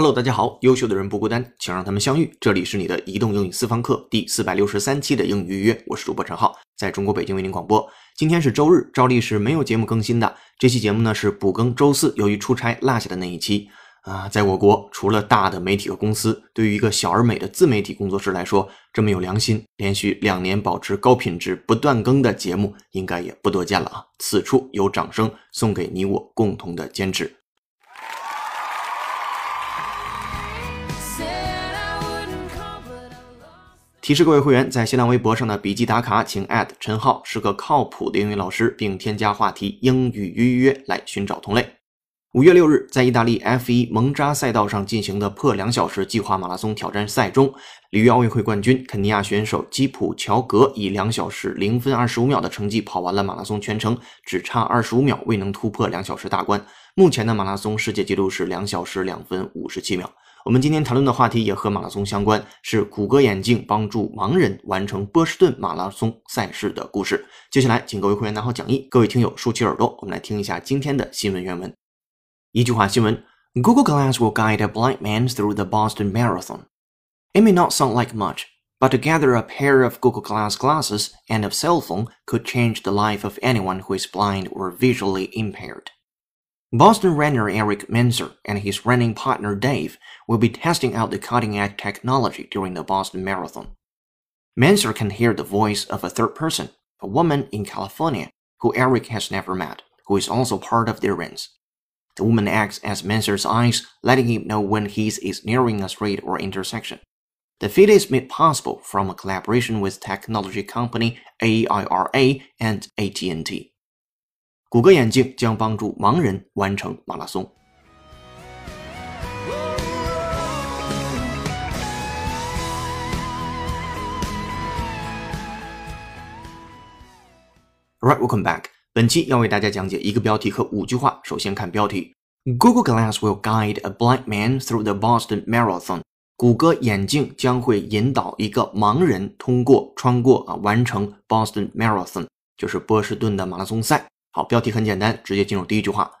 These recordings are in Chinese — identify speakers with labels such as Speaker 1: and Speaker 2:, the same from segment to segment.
Speaker 1: Hello，大家好，优秀的人不孤单，请让他们相遇。这里是你的移动英语私房课第四百六十三期的英语预约，我是主播陈浩，在中国北京为您广播。今天是周日，照例是没有节目更新的。这期节目呢是补更周四由于出差落下的那一期啊。在我国，除了大的媒体和公司，对于一个小而美的自媒体工作室来说，这么有良心，连续两年保持高品质不断更的节目，应该也不多见了啊。此处有掌声送给你我共同的坚持。提示各位会员，在新浪微博上的笔记打卡，请陈浩是个靠谱的英语老师，并添加话题“英语预约”来寻找同类。五月六日，在意大利 F1 蒙扎赛道上进行的破两小时计划马拉松挑战赛中，里约奥运会冠军肯尼亚选手基普乔格以两小时零分二十五秒的成绩跑完了马拉松全程，只差二十五秒未能突破两小时大关。目前的马拉松世界纪录是两小时两分五十七秒。我们今天谈论的话题也和马拉松相关，是谷歌眼镜帮助盲人完成波士顿马拉松赛事的故事。接下来，请各位会员拿好讲义，各位听友竖起耳朵，我们来听一下今天的新闻原文。一句话新闻：Google Glass will guide a blind man through the Boston Marathon. It may not sound like much, but together a pair of Google Glass glasses and a cell phone could change the life of anyone who is blind or visually impaired. Boston runner Eric Menzer and his running partner Dave will be testing out the cutting edge technology during the Boston Marathon. Menzer can hear the voice of a third person, a woman in California who Eric has never met, who is also part of their runs. The woman acts as Menzer's eyes, letting him know when he is nearing a street or intersection. The feat is made possible from a collaboration with technology company AIRA and AT&T. 谷歌眼镜将帮助盲人完成马拉松。Right, welcome back. 本期要为大家讲解一个标题和五句话。首先看标题：Google Glass will guide a blind man through the Boston Marathon. 谷歌眼镜将会引导一个盲人通过穿过啊，完成 Boston Marathon，就是波士顿的马拉松赛。好，标题很简单，直接进入第一句话。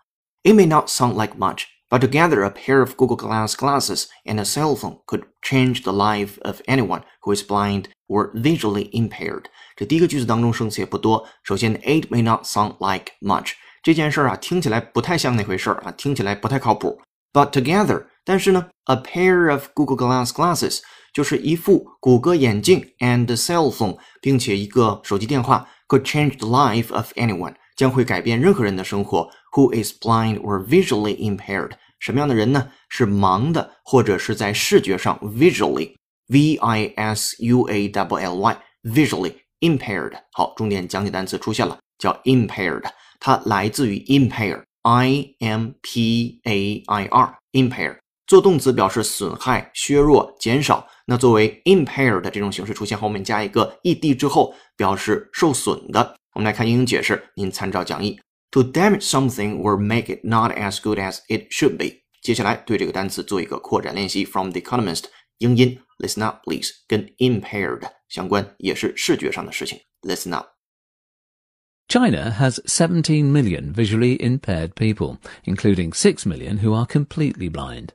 Speaker 1: It may not sound like much, but together a pair of Google Glass glasses and a cell phone could change the life of anyone who is blind or visually impaired。这第一个句子当中生词也不多。首先，It may not sound like much 这件事儿啊，听起来不太像那回事儿啊，听起来不太靠谱。But together，但是呢，a pair of Google Glass glasses 就是一副谷歌眼镜 and cell phone，并且一个手机电话 could change the life of anyone。 将会改变任何人的生活。Who is blind or visually impaired？什么样的人呢？是盲的，或者是在视觉上 visually，v i s u a w l y，visually impaired。好，重点讲解单词出现了，叫 impaired，它来自于 impair，i m p a i r，impair 做动词表示损害、削弱、减少。那作为 impaired 这种形式出现后面加一个 ed 之后，表示受损的。我们来看英英解释，您参照讲义。To damage something or make it not as good as it should be。接下来对这个单词做一个扩展练习。From The Economist，英音，listen up please，跟 impaired 相关，也是视觉上的事情。Listen
Speaker 2: up。China has 17 million visually impaired people, including 6 million who are completely blind.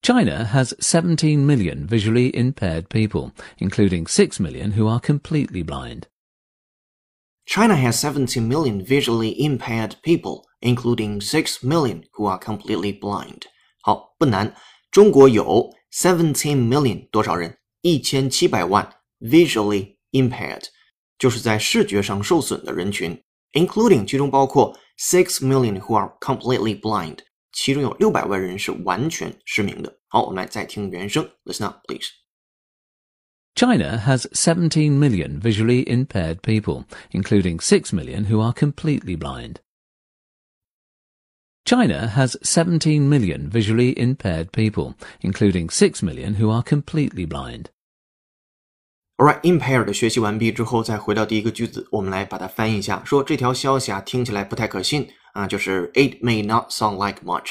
Speaker 2: China has 17 million visually impaired people, including 6 million who are completely blind.
Speaker 1: China has 17 million visually impaired people, including 6 million who are completely blind. 好，不难。中国有17 million 多少人？一千七百万 visually impaired，就是在视觉上受损的人群，including 其中包括 six million who are completely blind，其中有六百万人是完全失明的。好，我们来再听原声，listen up please。
Speaker 2: China has 17 million visually impaired people, including 6 million who are completely blind. China has 17 million visually impaired people, including 6 million who are completely blind.
Speaker 1: Alright, impaired 学习完毕之后，再回到第一个句子，我们来把它翻译一下。说这条消息啊，听起来不太可信啊，就是 it may not sound like much，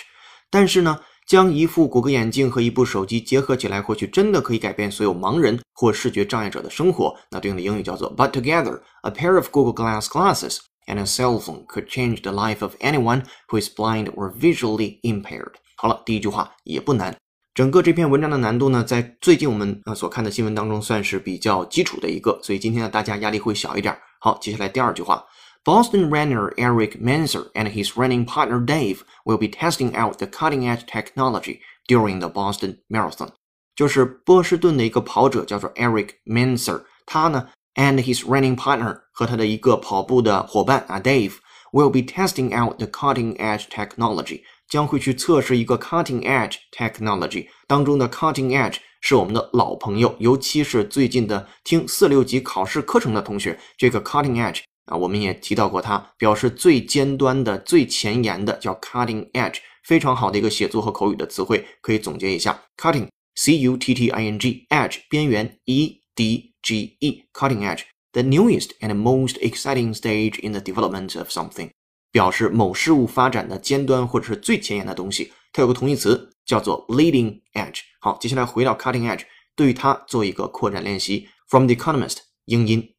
Speaker 1: 但是呢， 将一副谷歌眼镜和一部手机结合起来，或许真的可以改变所有盲人或视觉障碍者的生活。那对应的英语叫做 But together, a pair of Google Glass glasses and a cell phone could change the life of anyone who is blind or visually impaired。好了，第一句话也不难。整个这篇文章的难度呢，在最近我们呃所看的新闻当中算是比较基础的一个，所以今天呢大家压力会小一点。好，接下来第二句话 ，Boston runner Eric Manser and his running partner Dave will be testing out the cutting-edge technology during the Boston Marathon。就是波士顿的一个跑者叫做 Eric Manser，他呢 and his running partner 和他的一个跑步的伙伴啊 Dave will be testing out the cutting-edge technology。将会去测试一个 cutting edge technology 当中的 cutting edge 是我们的老朋友，尤其是最近的听四六级考试课程的同学，这个 cutting edge 啊，我们也提到过它，表示最尖端的、最前沿的，叫 cutting edge，非常好的一个写作和口语的词汇，可以总结一下：cutting c u t t i n g edge 边缘 e d g e cutting edge the newest and most exciting stage in the development of something。表示某事物发展的尖端或者是最前沿的东西，它有个同义词叫做 leading edge。好，接下来回到 cutting edge，对于它做一个扩展练习。From the Economist，英音。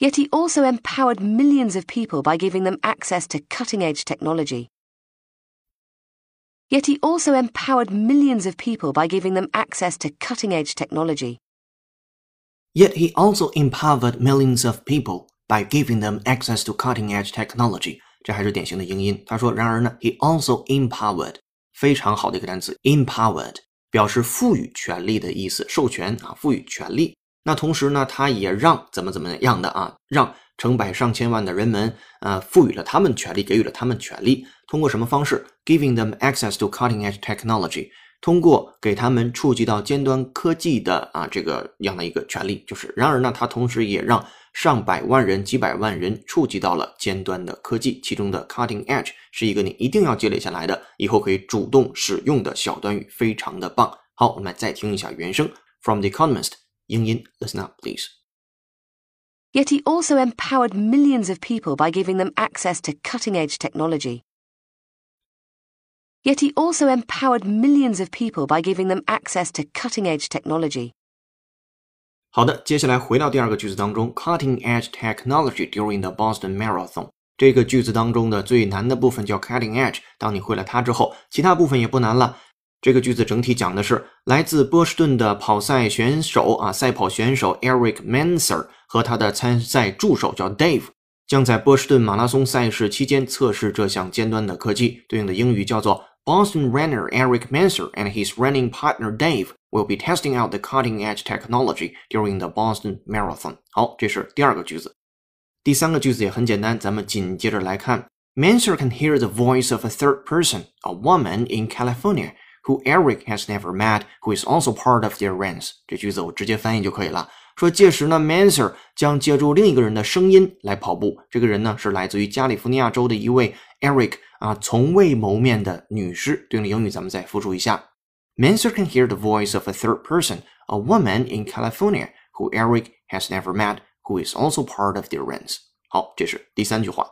Speaker 3: Yet he also empowered millions of people by giving them access to cutting edge technology. Yet he also empowered millions of people by giving them access to cutting edge technology.
Speaker 1: Yet he also empowered millions of people by giving them access to cutting-edge technology，这还是典型的英音。他说，然而呢，he also empowered，非常好的一个单词，empowered 表示赋予权利的意思，授权啊，赋予权利。 那同时呢，他也让怎么怎么样的啊，让成百上千万的人们啊，赋予了他们权利，给予了他们权利。通过什么方式？Giving them access to cutting-edge technology。通过给他们触及到尖端科技的啊这个样的一个权利，就是然而呢，它同时也让上百万人、几百万人触及到了尖端的科技，其中的 cutting edge 是一个你一定要积累下来的，以后可以主动使用的小短语，非常的棒。好，我们来再听一下原声，From the Economist，英音，Listen up, please.
Speaker 3: Yet he also empowered millions of people by giving them access to cutting edge technology. Yet he also empowered millions of people by giving them access to cutting edge technology.
Speaker 1: 好的，接下来回到第二个句子当中，cutting edge technology during the Boston Marathon 这个句子当中的最难的部分叫 cutting edge。当你会了它之后，其他部分也不难了。 这个句子整体讲的是来自波士顿的跑赛选手啊，赛跑选手 Eric Manser 和他的参赛助手叫 Dave。将在波士顿马拉松赛事期间测试这项尖端的科技，对应的英语叫做 Boston runner Eric Manser and his running partner Dave will be testing out the cutting-edge technology during the Boston Marathon。好，这是第二个句子。第三个句子也很简单，咱们紧接着来看。Manser can hear the voice of a third person, a woman in California, who Eric has never met, who is also part of their ranks。这句子我直接翻译就可以了。说届时呢，Manser 将借助另一个人的声音来跑步。这个人呢是来自于加利福尼亚州的一位 Eric 啊，从未谋面的女士。对应的英语咱们再复述一下：Manser can hear the voice of a third person, a woman in California who Eric has never met, who is also part of their ranks。好，这是第三句话。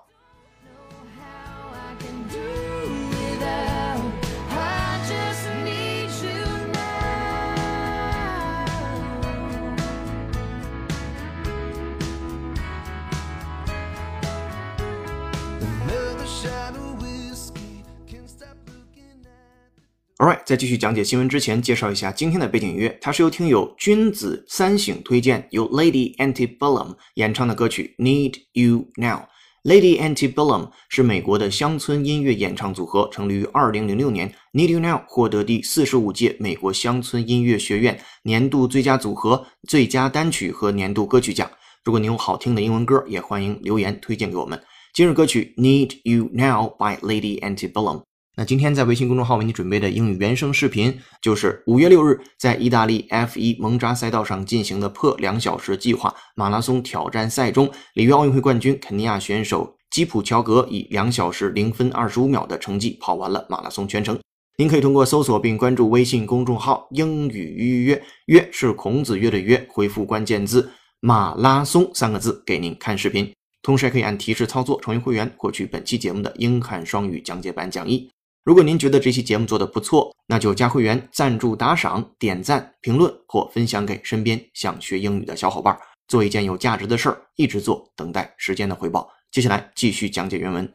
Speaker 1: Alright，在继续讲解新闻之前，介绍一下今天的背景音乐，它是由听友君子三省推荐，由 Lady Antebellum 演唱的歌曲《Need You Now》。Lady Antebellum 是美国的乡村音乐演唱组合，成立于2006年。Need You Now 获得第四十五届美国乡村音乐学院年度最佳组合、最佳单曲和年度歌曲奖。如果你有好听的英文歌，也欢迎留言推荐给我们。今日歌曲《Need You Now》by Lady Antebellum。那今天在微信公众号为你准备的英语原声视频，就是五月六日在意大利 F1 蒙扎赛道上进行的破两小时计划马拉松挑战赛中，里约奥运会冠军肯尼亚选手基普乔格以两小时零分二十五秒的成绩跑完了马拉松全程。您可以通过搜索并关注微信公众号“英语预约”，约是孔子约的约，回复关键字“马拉松”三个字给您看视频，同时还可以按提示操作成为会员，获取本期节目的英汉双语讲解版讲义。如果您觉得这期节目做得不错，那就加会员、赞助、打赏、点赞、评论或分享给身边想学英语的小伙伴，做一件有价值的事儿，一直做，等待时间的回报。接下来继续讲解原文。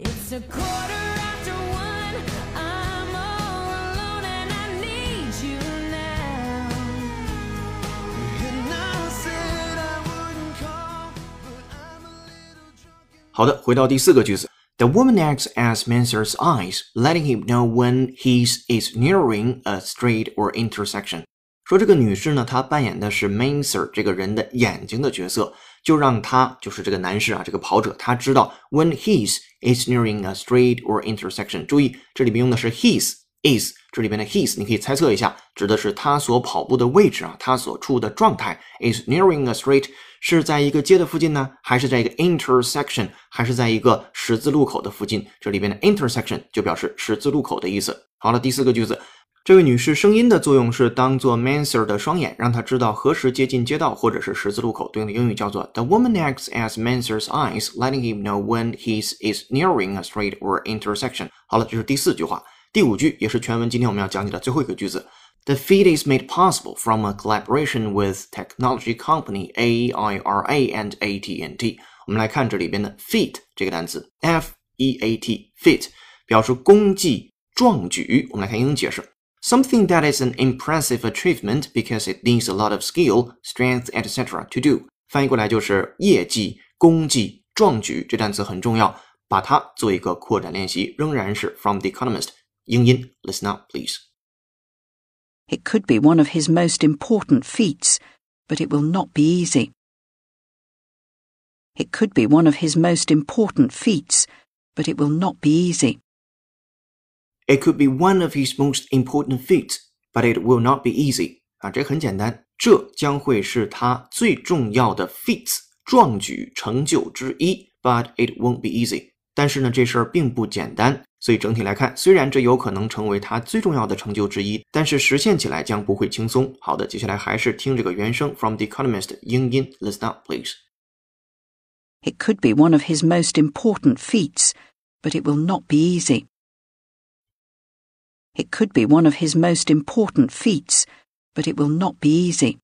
Speaker 4: It's a core
Speaker 1: 好的，回到第四个句子。The woman acts as Mansur's eyes, letting him know when he's is nearing a street or intersection. 说这个女士呢，她扮演的是 Mansur 这个人的眼睛的角色，就让他就是这个男士啊，这个跑者，他知道 when he's is nearing a street or intersection。注意，这里边用的是 his is，这里边的 his 你可以猜测一下，指的是他所跑步的位置啊，他所处的状态 is nearing a street。 是在一个街的附近呢，还是在一个 intersection，还是在一个十字路口的附近？这里边的 intersection 就表示十字路口的意思。好了，第四个句子，这位女士声音的作用是当做 Manser 的双眼，让她知道何时接近街道或者是十字路口。对应的英语叫做 The woman acts as Manser's eyes, letting him know when he is nearing a street or intersection。好了，这是第四句话。第五句也是全文今天我们要讲解的最后一个句子。The feat is made possible from a collaboration with technology company AIRA and AT&T。我们来看这里边的 feat 这个单词，F E A T feat 表示功绩、壮举。我们来看英文解释：something that is an impressive achievement because it needs a lot of skill, strength, etc. to do。翻译过来就是业绩、功绩、壮举。这单词很重要，把它做一个扩展练习。仍然是 From the Economist。英音，listen up, please.
Speaker 5: It could be one of his most important feats, but it will not be easy. It could be one of his most important feats, but it will not be easy.
Speaker 1: It could be one of his most important feats, but it will not be easy. 啊，这很简单，这将会是他最重要的 feats 壮举成就之一，but it won't be easy. 但是呢，这事儿并不简单， 所以整体来看，虽然这有可能成为他最重要的成就之一，但是实现起来将不会轻松。好的，接下来还是听这个原声 from The Economist 英音，listen up please.
Speaker 5: It could be one of his most important feats, but it will not be easy. It could be one of his most important feats, but it will not be easy.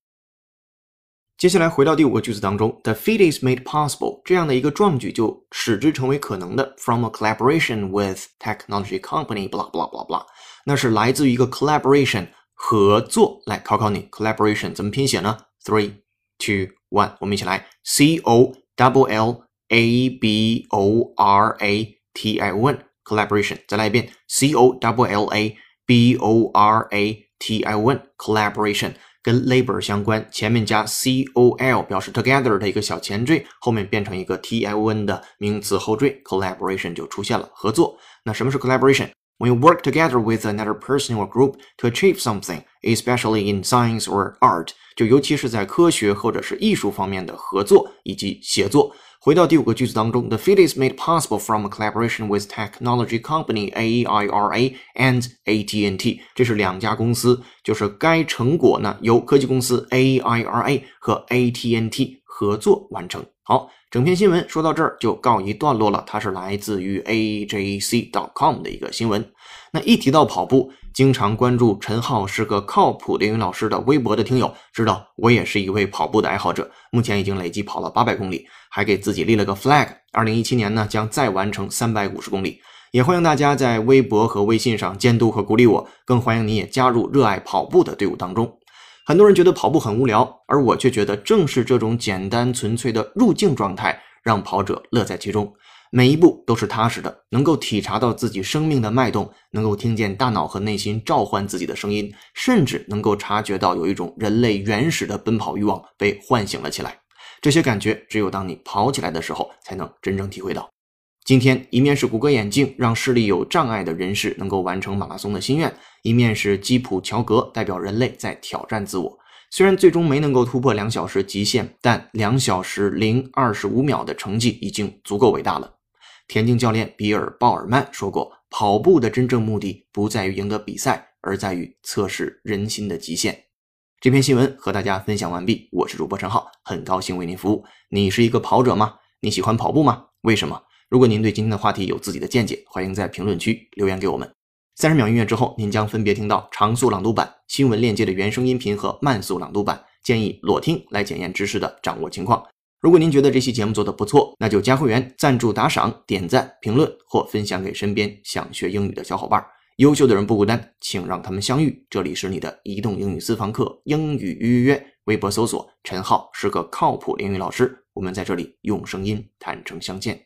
Speaker 1: 接下来回到第五个句子当中，the feat is made possible 这样的一个壮举就使之成为可能的，from a collaboration with technology company blah blah blah blah，那是来自于一个 collaboration 合作。来考考你，collaboration 怎么拼写呢？Three, two, one，我们一起来，C O double L A B O R A T I O N collaboration，再来一遍，C O double L A B O R A T I O N collaboration。 跟 labor 相关，前面加 c o l 表示 together 的一个小前缀，后面变成一个 t i o n 的名词后缀，collaboration 就出现了，合作。那什么是 collaboration？When you work together with another person or group to achieve something, especially in science or art，就尤其是在科学或者是艺术方面的合作以及协作。回到第五个句子当中，the feat is made possible from a collaboration with technology company AIRA and A T N T，。这是两家公司，就是该成果呢由科技公司 AIRA 和 A T N T 合作完成。好，整篇新闻说到这儿就告一段落了。它是来自于 AJC.com 的一个新闻。那一提到跑步，经常关注陈浩是个靠谱的英语老师的微博的听友知道，我也是一位跑步的爱好者，目前已经累计跑了八百公里，还给自己立了个 flag，二零一七年呢将再完成三百五十公里。也欢迎大家在微博和微信上监督和鼓励我，更欢迎你也加入热爱跑步的队伍当中。很多人觉得跑步很无聊，而我却觉得正是这种简单纯粹的入境状态，让跑者乐在其中。每一步都是踏实的，能够体察到自己生命的脉动，能够听见大脑和内心召唤自己的声音，甚至能够察觉到有一种人类原始的奔跑欲望被唤醒了起来。这些感觉只有当你跑起来的时候，才能真正体会到。今天，一面是谷歌眼镜让视力有障碍的人士能够完成马拉松的心愿，一面是基普乔格代表人类在挑战自我。虽然最终没能够突破两小时极限，但两小时零二十五秒的成绩已经足够伟大了。田径教练比尔·鲍尔曼说过：“跑步的真正目的不在于赢得比赛，而在于测试人心的极限。”这篇新闻和大家分享完毕，我是主播陈浩，很高兴为您服务。你是一个跑者吗？你喜欢跑步吗？为什么？如果您对今天的话题有自己的见解，欢迎在评论区留言给我们。三十秒音乐之后，您将分别听到长速朗读版、新闻链接的原声音频和慢速朗读版，建议裸听来检验知识的掌握情况。如果您觉得这期节目做的不错，那就加会员、赞助、打赏、点赞、评论或分享给身边想学英语的小伙伴。优秀的人不孤单，请让他们相遇。这里是你的移动英语私房课英语预约，微博搜索陈浩是个靠谱英语老师。我们在这里用声音坦诚相见，